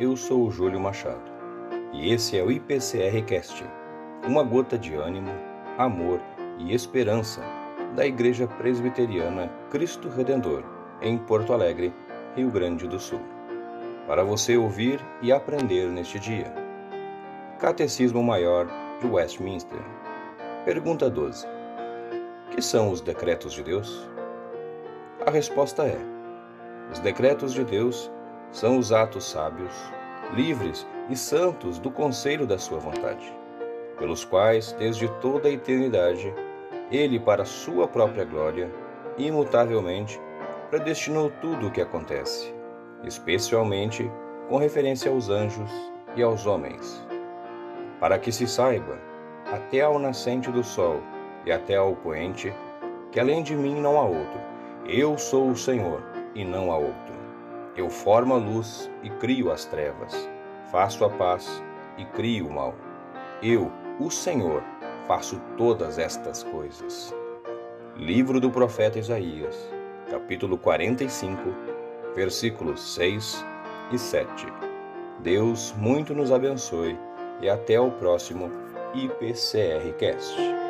Eu sou o Júlio Machado e esse é o IPCR Cast, uma gota de ânimo, amor e esperança da Igreja Presbiteriana Cristo Redentor, em Porto Alegre, Rio Grande do Sul. Para você ouvir e aprender neste dia. Catecismo Maior de Westminster. Pergunta 12. Que são os decretos de Deus? A resposta é: os decretos de Deus são os atos sábios, livres e santos do conselho da sua vontade, pelos quais, desde toda a eternidade, ele, para sua própria glória, imutavelmente, predestinou tudo o que acontece, especialmente com referência aos anjos e aos homens, para que se saiba, até ao nascente do sol e até ao poente, que além de mim não há outro. Eu sou o Senhor e não há outro. Eu formo a luz e crio as trevas, faço a paz e crio o mal. Eu, o Senhor, faço todas estas coisas. Livro do profeta Isaías, capítulo 45, versículos 6 e 7. Deus muito nos abençoe e até o próximo IPCR Cast.